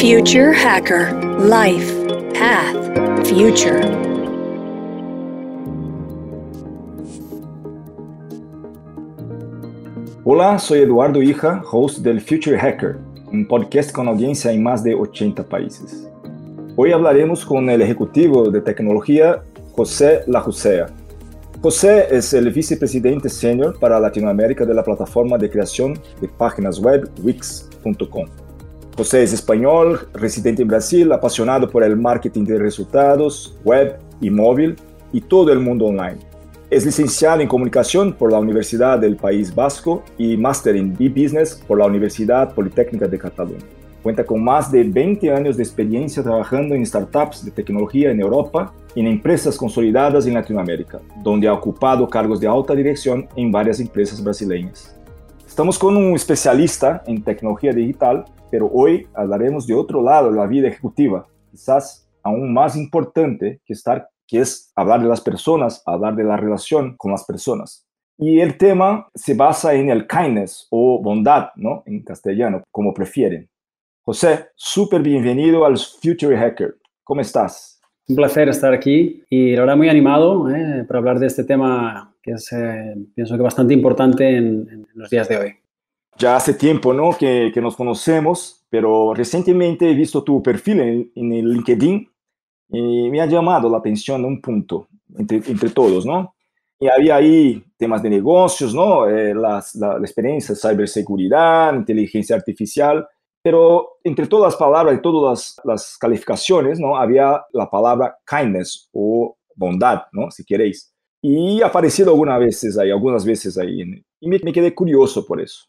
Future Hacker Life Path Future. Hola, soy Eduardo Hija, host del Future Hacker, un podcast con audiencia en más de 80 países. Hoy hablaremos con el ejecutivo de tecnología José Lajusea. José es el vicepresidente senior para Latinoamérica de la plataforma de creación de páginas web Wix.com. José es español, residente en Brasil, apasionado por el marketing de resultados, web y móvil y todo el mundo online. Es licenciado en comunicación por la Universidad del País Vasco y máster en B-Business por la Universidad Politécnica de Cataluña. Cuenta con más de 20 años de experiencia trabajando en startups de tecnología en Europa y en empresas consolidadas en Latinoamérica, donde ha ocupado cargos de alta dirección en varias empresas brasileñas. Estamos con un especialista en tecnología digital, pero hoy hablaremos de otro lado de la vida ejecutiva, quizás aún más importante que estar que es hablar de las personas, hablar de la relación con las personas. Y el tema se basa en el kindness o bondad, ¿no? En castellano, como prefieren. José, súper bienvenido al Future Hacker. ¿Cómo estás? Un placer estar aquí y la muy animado ¿eh? para hablar de este tema que es, eh, pienso que bastante importante en, en, los días de hoy. Ya hace tiempo, ¿no? Que, que nos conocemos, pero recientemente he visto tu perfil en, en el LinkedIn y me ha llamado la atención un punto entre, entre todos, ¿no? Y había ahí temas de negocios, ¿no? Eh, las, la, la, experiencia, ciberseguridad, inteligencia artificial, pero entre todas las palabras y todas las, las, calificaciones, ¿no? Había la palabra kindness o bondad, ¿no? Si queréis. Y ha aparecido algunas veces ahí, algunas veces ahí, y me, me quedé curioso por eso.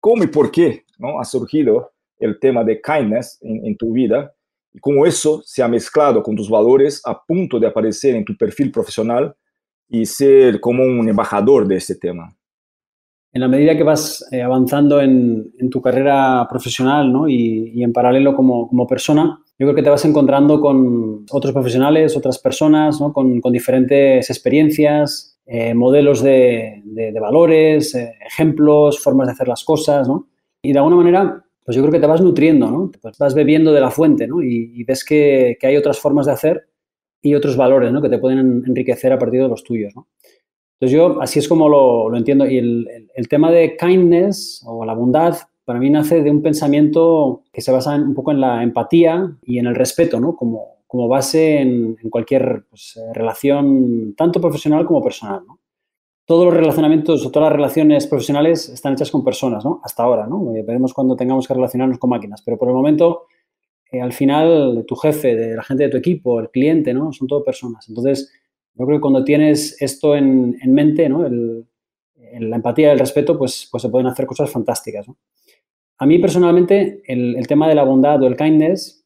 ¿Cómo y por qué, ¿no? Ha surgido el tema de kindness en, en tu vida y cómo eso se ha mezclado con tus valores a punto de aparecer en tu perfil profesional y ser como un embajador de este tema. En la medida que vas eh, avanzando en, en, tu carrera profesional ¿no? y, y, en paralelo como, como, persona, yo creo que te vas encontrando con otros profesionales, otras personas, ¿no? con, con, diferentes experiencias, eh, modelos de, de, de valores, eh, ejemplos, formas de hacer las cosas. ¿no? Y de alguna manera pues yo creo que te vas nutriendo, ¿no? Pues vas bebiendo de la fuente, ¿no? Y, y ves que, que, hay otras formas de hacer y otros valores, ¿no? Que te pueden enriquecer a partir de los tuyos, ¿no? Entonces yo así es como lo, lo entiendo. Y el, el, el, tema de kindness o la bondad para mí nace de un pensamiento que se basa en, un poco en la empatía y en el respeto, ¿no? Como, como base en, en cualquier pues, relación, tanto profesional como personal, ¿no? todos los relacionamientos o todas las relaciones profesionales están hechas con personas, ¿no? Hasta ahora, ¿no? Eh, veremos cuando tengamos que relacionarnos con máquinas, pero por el momento, eh, al final, tu jefe, de la gente de tu equipo, el cliente, ¿no? Son todo personas. Entonces, yo creo que cuando tienes esto en, en mente, ¿no? El, el, la empatía y el respeto, pues, pues se pueden hacer cosas fantásticas, ¿no? A mí personalmente, el, el, tema de la bondad o el kindness,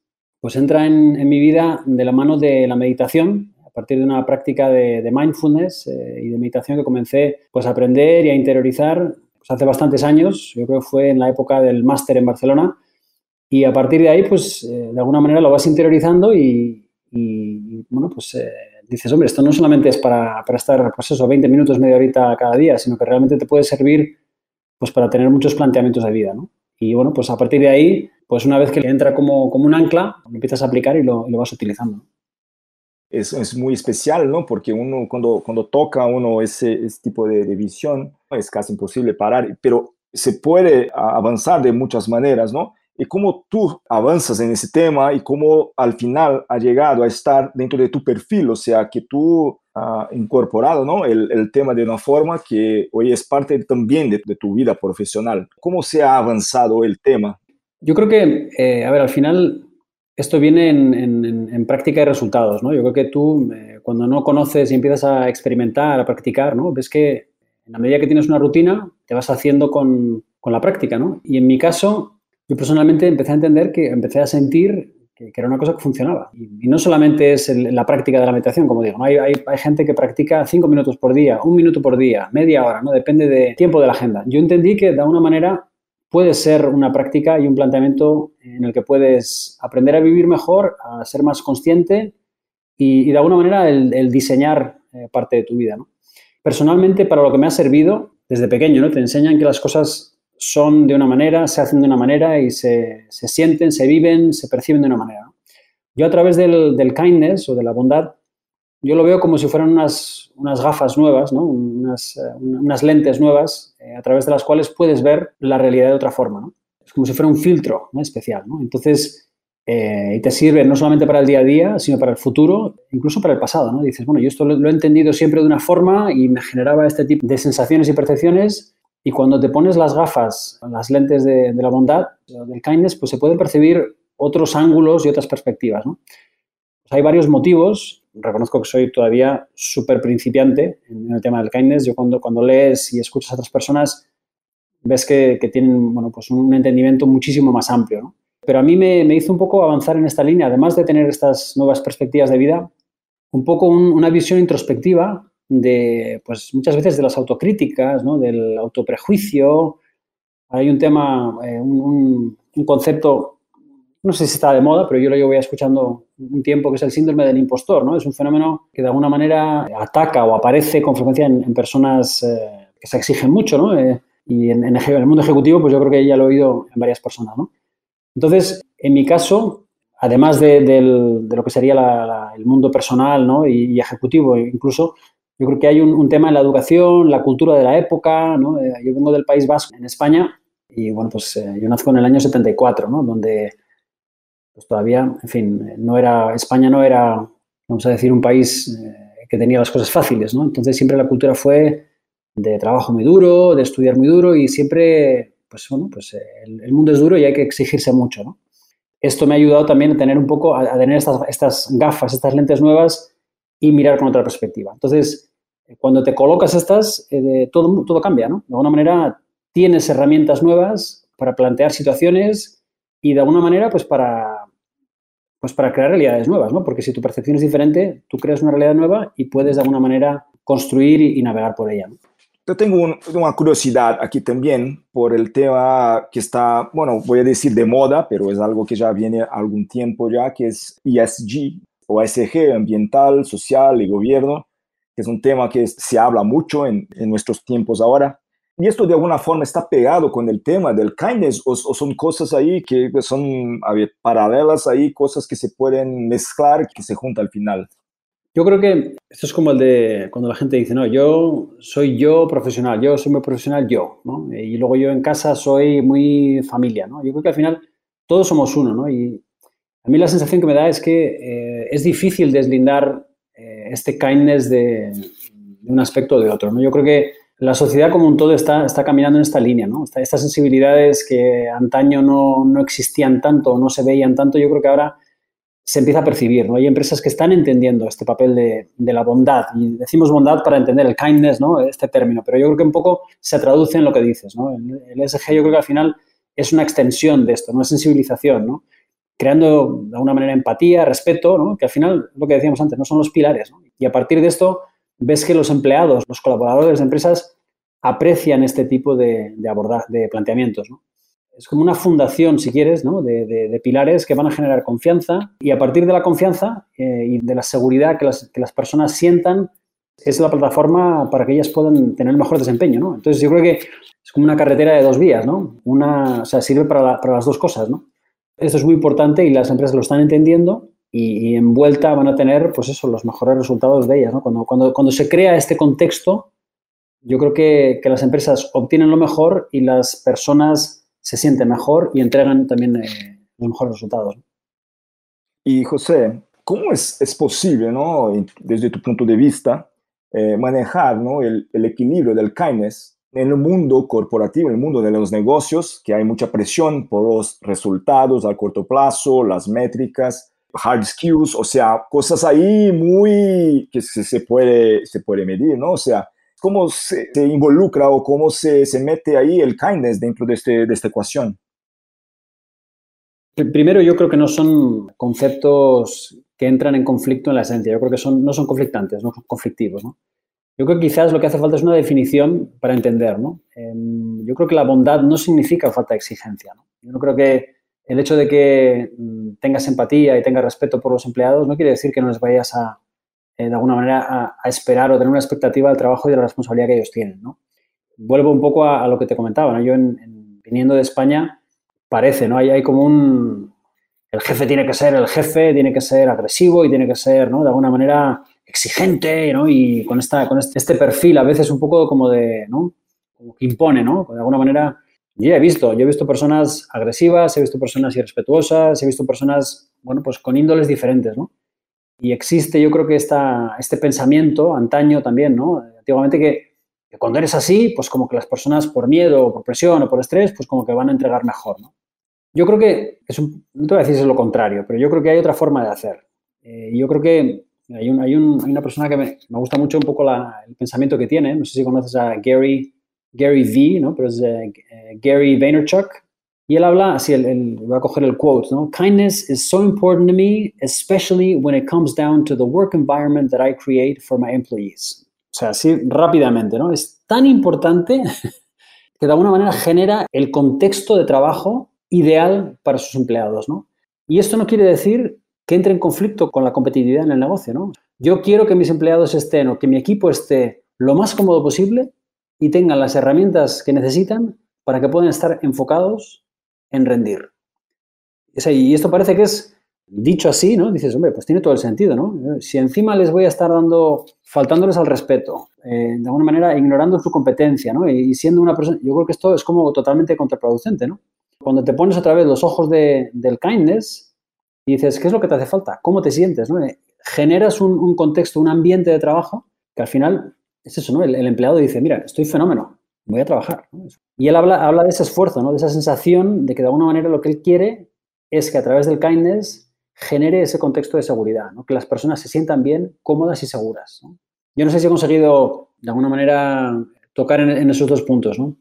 pues entra en, mi vida de la mano de la meditación, a partir de una práctica de, mindfulness eh, y de meditación que comencé pues, a aprender y a interiorizar pues, hace bastantes años, yo creo que fue en la época del máster en Barcelona, y a partir de ahí, pues eh, de alguna manera lo vas interiorizando y, y bueno, pues eh, dices, hombre, esto no solamente es para, para, estar, pues eso, 20 minutos, media horita cada día, sino que realmente te puede servir pues para tener muchos planteamientos de vida, ¿no? Y bueno, pues a partir de ahí, pues una vez que entra como, como un ancla, lo empiezas a aplicar y lo, y lo vas utilizando es, es, muy especial, ¿no? Porque uno cuando, cuando toca uno ese, ese tipo de, de, visión es casi imposible parar, pero se puede avanzar de muchas maneras, ¿no? Y cómo tú avanzas en ese tema y cómo al final ha llegado a estar dentro de tu perfil, o sea, que tú has incorporado, ¿no? El, el, tema de una forma que hoy es parte también de, de, tu vida profesional. ¿Cómo se ha avanzado el tema? Yo creo que, eh, a ver, al final esto viene en, en, en, práctica y resultados, ¿no? Yo creo que tú, eh, cuando no conoces y empiezas a experimentar, a practicar, ¿no? Ves que en la medida que tienes una rutina, te vas haciendo con, con la práctica, ¿no? Y en mi caso, yo personalmente empecé a entender que empecé a sentir que, que era una cosa que funcionaba. Y, y no solamente es el, la práctica de la meditación, como digo, ¿no? hay, hay, hay, gente que practica cinco minutos por día, un minuto por día, media hora, ¿no? Depende del tiempo de la agenda. Yo entendí que de alguna manera puede ser una práctica y un planteamiento en el que puedes aprender a vivir mejor, a ser más consciente y, de alguna manera el, diseñar eh, parte de tu vida. Personalmente, para lo que me ha servido desde pequeño, ¿no? te enseñan que las cosas son de una manera, se hacen de una manera y se, se sienten, se viven, se perciben de una manera. Yo a través del, del, kindness o de la bondad, yo lo veo como si fueran unas, unas gafas nuevas, ¿no? unas, unas, lentes nuevas eh, a través de las cuales puedes ver la realidad de otra forma. ¿no? Es como si fuera un filtro ¿no? especial. Entonces, eh, y te sirve no solamente para el día a día, sino para el futuro, incluso para el pasado. ¿no? Dices, bueno, yo esto lo, lo he entendido siempre de una forma y me generaba este tipo de sensaciones y percepciones y cuando te pones las gafas, las lentes de, de, la bondad, del kindness, pues se pueden percibir otros ángulos y otras perspectivas. ¿no? Pues hay varios motivos. Reconozco que soy todavía súper principiante en el tema del kindness. Yo cuando, cuando lees y escuchas a otras personas, ves que, que tienen bueno, pues un entendimiento muchísimo más amplio. ¿no? Pero a mí me, me, hizo un poco avanzar en esta línea, además de tener estas nuevas perspectivas de vida, un poco un, una visión introspectiva de, pues muchas veces de las autocríticas, del autoprejuicio. Hay un tema, eh, un, un, concepto, no sé si está de moda, pero yo lo llevo escuchando un tiempo, que es el síndrome del impostor. ¿no? Es un fenómeno que de alguna manera ataca o aparece con frecuencia en, en personas eh, que se exigen mucho. ¿no? Eh, y en, en, el mundo ejecutivo, pues yo creo que ya lo he oído en varias personas. ¿no? Entonces, en mi caso, además de, de, de lo que sería la, la, el mundo personal ¿no? y, y ejecutivo, incluso yo creo que hay un, un, tema en la educación, la cultura de la época, ¿no? Eh, yo vengo del País Vasco, en España, y bueno, pues eh, yo nazco en el año 74, ¿no? Donde pues todavía, en fin, no era, España no era, vamos a decir, un país eh, que tenía las cosas fáciles, ¿no? Entonces siempre la cultura fue de trabajo muy duro, de estudiar muy duro y siempre, pues bueno, pues el, el mundo es duro y hay que exigirse mucho, ¿no? Esto me ha ayudado también a tener un poco, a, tener estas, gafas, estas lentes nuevas y mirar con otra perspectiva. Entonces, cuando te colocas estas, eh, todo, todo cambia, ¿no? De alguna manera tienes herramientas nuevas para plantear situaciones y de alguna manera, pues para, pues para crear realidades nuevas, ¿no? Porque si tu percepción es diferente, tú creas una realidad nueva y puedes de alguna manera construir y, navegar por ella. Yo tengo un, una curiosidad aquí también por el tema que está, bueno, voy a decir de moda, pero es algo que ya viene algún tiempo ya, que es ESG, o ESG, ambiental, social y gobierno, que es un tema que se habla mucho en nuestros tiempos ahora. ¿Y esto de alguna forma está pegado con el tema del kindness o, o son cosas ahí que son a ver, paralelas ahí, cosas que se pueden mezclar, que se juntan al final? Yo creo que esto es como el de cuando la gente dice, no, yo soy yo profesional, yo soy muy profesional yo, ¿no? Y luego yo en casa soy muy familia, ¿no? Yo creo que al final todos somos uno, ¿no? Y a mí la sensación que me da es que eh, es difícil deslindar eh, este kindness de, de, un aspecto o de otro. ¿no? Yo creo que la sociedad como un todo está, está caminando en esta línea. ¿no? Estas sensibilidades que antaño no, no existían tanto no se veían tanto, yo creo que ahora se empieza a percibir. ¿no? Hay empresas que están entendiendo este papel de, de, la bondad. Y decimos bondad para entender el kindness, ¿no? este término, pero yo creo que un poco se traduce en lo que dices. ¿no? El, el SG yo creo que al final es una extensión de esto, una sensibilización. ¿no? creando de alguna manera empatía, respeto, ¿no? que al final, lo que decíamos antes, no son los pilares. ¿no? Y a partir de esto, ves que los empleados, los colaboradores de empresas aprecian este tipo de, de, abordar, de planteamientos. Es como una fundación, si quieres, de, pilares que van a generar confianza y a partir de la confianza eh, y de la seguridad que las, personas sientan, es la plataforma para que ellas puedan tener mejor desempeño. Entonces, yo creo que es como una carretera de dos vías. ¿no? Una, o sea, sirve para, la, para las dos cosas. ¿no? Esto es muy importante y las empresas lo están entendiendo y, en vuelta van a tener, pues eso, los mejores resultados de ellas. ¿no? Cuando, cuando, cuando se crea este contexto, yo creo que, que, las empresas obtienen lo mejor y las personas se sienten mejor y entregan también eh, los mejores resultados. Y José, ¿cómo es, es posible, ¿no? desde tu punto de vista, eh, manejar ¿no? el, el equilibrio del kindness en el mundo corporativo, en el mundo de los negocios, que hay mucha presión por los resultados a corto plazo, las métricas, hard skills, o sea, cosas ahí muy que se, puede, se puede medir, ¿no? O sea, cómo se, se involucra o cómo se, se, mete ahí el kindness dentro de, este, de esta ecuación. Primero, yo creo que no son conceptos que entran en conflicto en la esencia. Yo creo que son, no son conflictantes, no son conflictivos. ¿no? Yo creo que quizás lo que hace falta es una definición para entender, ¿no? Eh, yo creo que la bondad no significa falta de exigencia, ¿no? Yo no creo que el hecho de que mm, tengas empatía y tengas respeto por los empleados no quiere decir que no les vayas a, eh, de alguna manera, a, esperar o tener una expectativa del trabajo y de la responsabilidad que ellos tienen. Vuelvo un poco a, lo que te comentaba. Yo en, viniendo de España, parece, ¿no? Hay, hay como un... El jefe tiene que ser el jefe, tiene que ser agresivo y tiene que ser, ¿no? De alguna manera exigente, ¿no? Y con, esta, con este, este perfil a veces un poco como de, ¿no? Como que impone, ¿no? De alguna manera, yo he visto, yo he visto personas agresivas, he visto personas irrespetuosas, he visto personas, bueno, pues con índoles diferentes, ¿no? Y existe, yo creo que esta, este pensamiento, antaño también, ¿no? Antiguamente que, cuando eres así, pues como que las personas por miedo, o por presión o por estrés, pues como que van a entregar mejor, ¿no? Yo creo que, es un, no te voy a decir es lo contrario, pero yo creo que hay otra forma de hacer. Eh, yo creo que hay, un, hay, un, hay, una persona que me, me, gusta mucho un poco la, el pensamiento que tiene, no sé si conoces a Gary, Gary V, ¿no? Pero es uh, Gary Vaynerchuk, y él habla, así, él, él, voy a coger el quote, ¿no? Kindness is so important to me, especially when it comes down to the work environment that I create for my employees. O sea, así rápidamente, ¿no? Es tan importante que de alguna manera genera el contexto de trabajo ideal para sus empleados, ¿no? Y esto no quiere decir que entre en conflicto con la competitividad en el negocio, ¿no? Yo quiero que mis empleados estén o que mi equipo esté lo más cómodo posible y tengan las herramientas que necesitan para que puedan estar enfocados en rendir. Y esto parece que es dicho así, ¿no? Dices, hombre, pues tiene todo el sentido, ¿no? Si encima les voy a estar dando, faltándoles al respeto, eh, de alguna manera ignorando su competencia, ¿no? Y, siendo una persona, yo creo que esto es como totalmente contraproducente, ¿no? Cuando te pones otra vez los ojos de, del kindness y dices, ¿qué es lo que te hace falta? ¿Cómo te sientes? ¿no? Eh, generas un, contexto, un ambiente de trabajo que al final es eso, ¿no? El, empleado dice, mira, estoy fenómeno, voy a trabajar. Y él habla, habla de ese esfuerzo, ¿no? de esa sensación de que de alguna manera lo que él quiere es que a través del kindness genere ese contexto de seguridad, ¿no? que las personas se sientan bien, cómodas y seguras. Yo no sé si he conseguido de alguna manera tocar en, en, esos dos puntos. ¿no?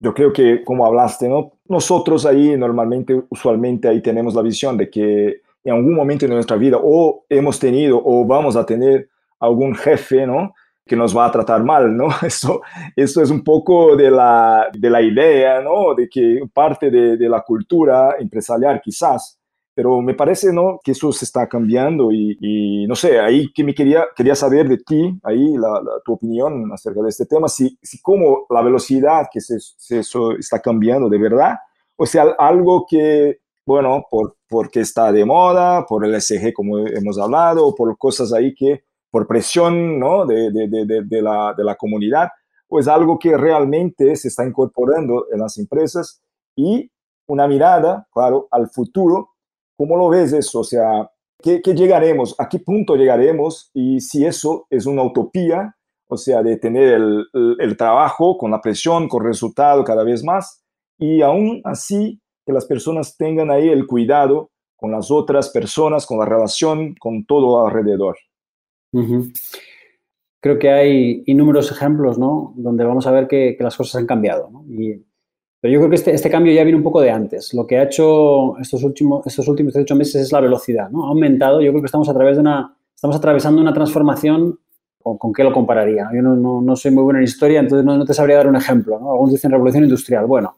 Yo creo que, como hablaste, ¿no? nosotros ahí normalmente, usualmente ahí tenemos la visión de que en algún momento de nuestra vida o hemos tenido o vamos a tener algún jefe, ¿no? Que nos va a tratar mal, ¿no? Eso, eso es un poco de la, de la idea, ¿no? De que parte de, de, la cultura empresarial quizás, pero me parece, ¿no? Que eso se está cambiando y, y no sé, ahí que me quería, quería saber de ti, ahí la, la, tu opinión acerca de este tema, si, si cómo la velocidad que se, se, eso está cambiando de verdad, o sea, algo que, bueno, por, porque está de moda, por el SG como hemos hablado, por cosas ahí que por presión ¿no? de, de, de, la, de la comunidad, pues algo que realmente se está incorporando en las empresas y una mirada, claro, al futuro. ¿Cómo lo ves eso? O sea, ¿qué, qué llegaremos? ¿A qué punto llegaremos? Y si eso es una utopía, o sea, de tener el, el, el trabajo con la presión, con resultado cada vez más, y aún así que las personas tengan ahí el cuidado con las otras personas, con la relación, con todo alrededor. Uh -huh. Creo que hay inúmeros ejemplos, ¿no? Donde vamos a ver que, que las cosas han cambiado, ¿no? Y, pero yo creo que este, este, cambio ya viene un poco de antes. Lo que ha hecho estos últimos, estos últimos 18 meses es la velocidad, ¿no? Ha aumentado. Yo creo que estamos a través de una, estamos atravesando una transformación. ¿Con, con qué lo compararía? Yo no, no, no, soy muy bueno en historia, entonces no, no te sabría dar un ejemplo, ¿no? Algunos dicen revolución industrial. Bueno,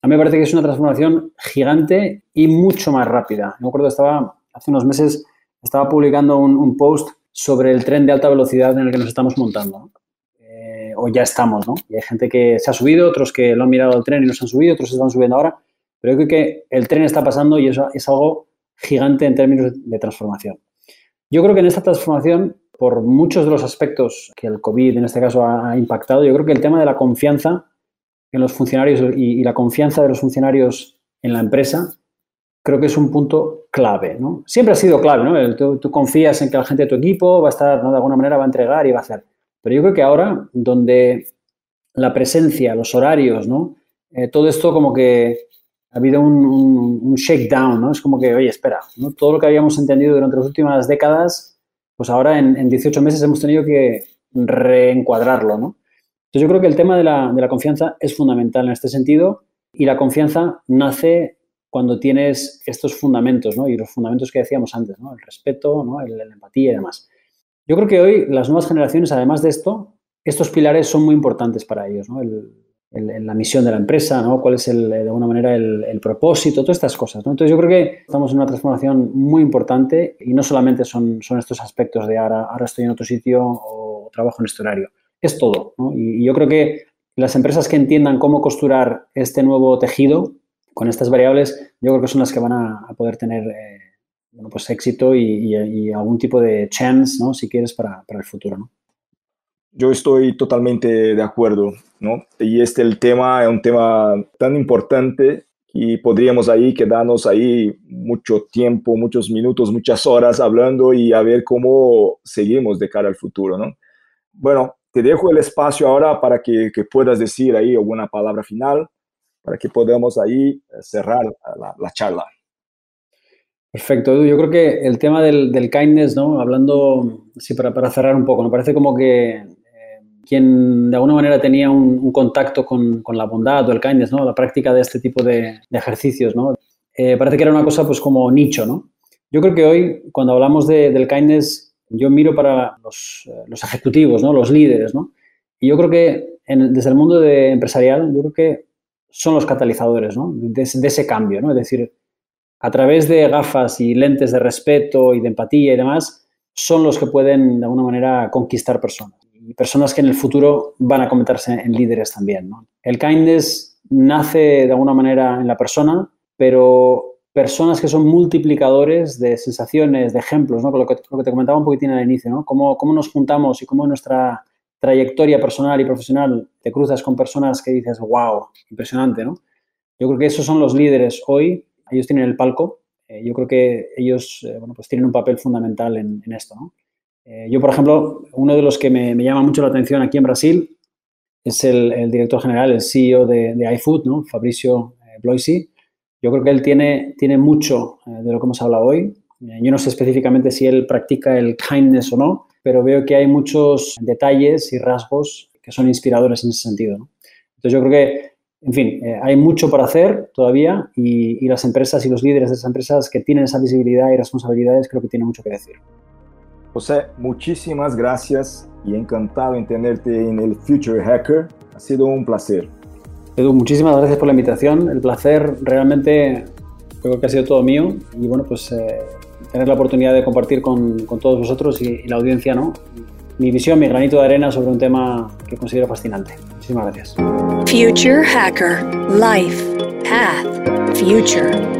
a mí me parece que es una transformación gigante y mucho más rápida. Me acuerdo, estaba hace unos meses, estaba publicando un, un post sobre el tren de alta velocidad en el que nos estamos montando. Eh, o ya estamos, ¿no? Y hay gente que se ha subido, otros que lo han mirado al tren y no se han subido, otros se están subiendo ahora. Pero yo creo que el tren está pasando y eso es algo gigante en términos de transformación. Yo creo que en esta transformación, por muchos de los aspectos que el COVID en este caso ha, impactado, yo creo que el tema de la confianza en los funcionarios y la confianza de los funcionarios en la empresa creo que es un punto clave, ¿no? Siempre ha sido clave, ¿no? Tú, tú, confías en que la gente de tu equipo va a estar, ¿no? De alguna manera va a entregar y va a hacer. Pero yo creo que ahora, donde la presencia, los horarios, ¿no? Eh, todo esto como que ha habido un, un, un, shakedown, ¿no? Es como que, oye, espera, ¿no? Todo lo que habíamos entendido durante las últimas décadas, pues ahora en, en 18 meses hemos tenido que reencuadrarlo, ¿no? Entonces yo creo que el tema de la, de la confianza es fundamental en este sentido y la confianza nace cuando tienes estos fundamentos, ¿no? Y los fundamentos que decíamos antes, ¿no? El respeto, ¿no? La empatía y demás. Yo creo que hoy las nuevas generaciones, además de esto, estos pilares son muy importantes para ellos, ¿no? El, el, la misión de la empresa, ¿no? Cuál es, el, de alguna manera, el, propósito, todas estas cosas, ¿no? Entonces yo creo que estamos en una transformación muy importante y no solamente son, son estos aspectos de ahora, ahora estoy en otro sitio o trabajo en este horario. Es todo, ¿no? Y, y yo creo que las empresas que entiendan cómo costurar este nuevo tejido con estas variables, yo creo que son las que van a, poder tener eh, bueno, pues éxito y, algún tipo de chance, ¿no? si quieres, para, el futuro. ¿no? Yo estoy totalmente de acuerdo, ¿no? Y este el tema es un tema tan importante y podríamos ahí quedarnos ahí mucho tiempo, muchos minutos, muchas horas hablando y a ver cómo seguimos de cara al futuro, ¿no? Bueno, te dejo el espacio ahora para que puedas decir ahí alguna palabra final, para que podamos ahí eh, cerrar la, la charla. Perfecto, Yo creo que el tema del, del kindness, ¿no? Hablando, sí, para, para, cerrar un poco, me parece como que quien de alguna manera tenía un, contacto con, con, la bondad o el kindness, ¿no? La práctica de este tipo de, de ejercicios, ¿no? Eh, parece que era una cosa pues como nicho, ¿no? Yo creo que hoy, cuando hablamos de, del kindness, yo miro para los, eh, los, ejecutivos, ¿no? Los líderes, ¿no? Y yo creo que en, desde el mundo de empresarial, yo creo que son los catalizadores, ¿no? De, ese cambio, ¿no? Es decir, a través de gafas y lentes de respeto y de empatía y demás, son los que pueden de alguna manera conquistar personas y personas que en el futuro van a convertirse en líderes también. El kindness nace de alguna manera en la persona, pero personas que son multiplicadores de sensaciones, de ejemplos, ¿no? lo, que, lo que te comentaba un poquitín al inicio, ¿no? Cómo, cómo nos juntamos y cómo nuestra trayectoria personal y profesional te cruzas con personas que dices, wow, impresionante, ¿no? Yo creo que esos son los líderes hoy, ellos tienen el palco, eh, yo creo que ellos, eh, bueno, pues tienen un papel fundamental en, esto. Eh, yo, por ejemplo, uno de los que me, llama mucho la atención aquí en Brasil es el, director general, el CEO de, iFood, ¿no? Fabricio Bloisi. Yo creo que él tiene, tiene mucho de lo que hemos hablado hoy. Yo no sé específicamente si él practica el kindness o no, pero veo que hay muchos detalles y rasgos que son inspiradores en ese sentido. Entonces yo creo que, en fin, hay mucho por hacer todavía y, y las empresas y los líderes de esas empresas que tienen esa visibilidad y responsabilidades creo que tienen mucho que decir. José, muchísimas gracias y encantado en tenerte en el Future Hacker. Ha sido un placer. Edu, muchísimas gracias por la invitación. El placer realmente creo que ha sido todo mío y bueno, pues eh, tener la oportunidad de compartir con, todos vosotros y, y, la audiencia, ¿no? Mi visión, mi granito de arena sobre un tema que considero fascinante. Muchísimas gracias. Future Hacker. Life. Path. Future.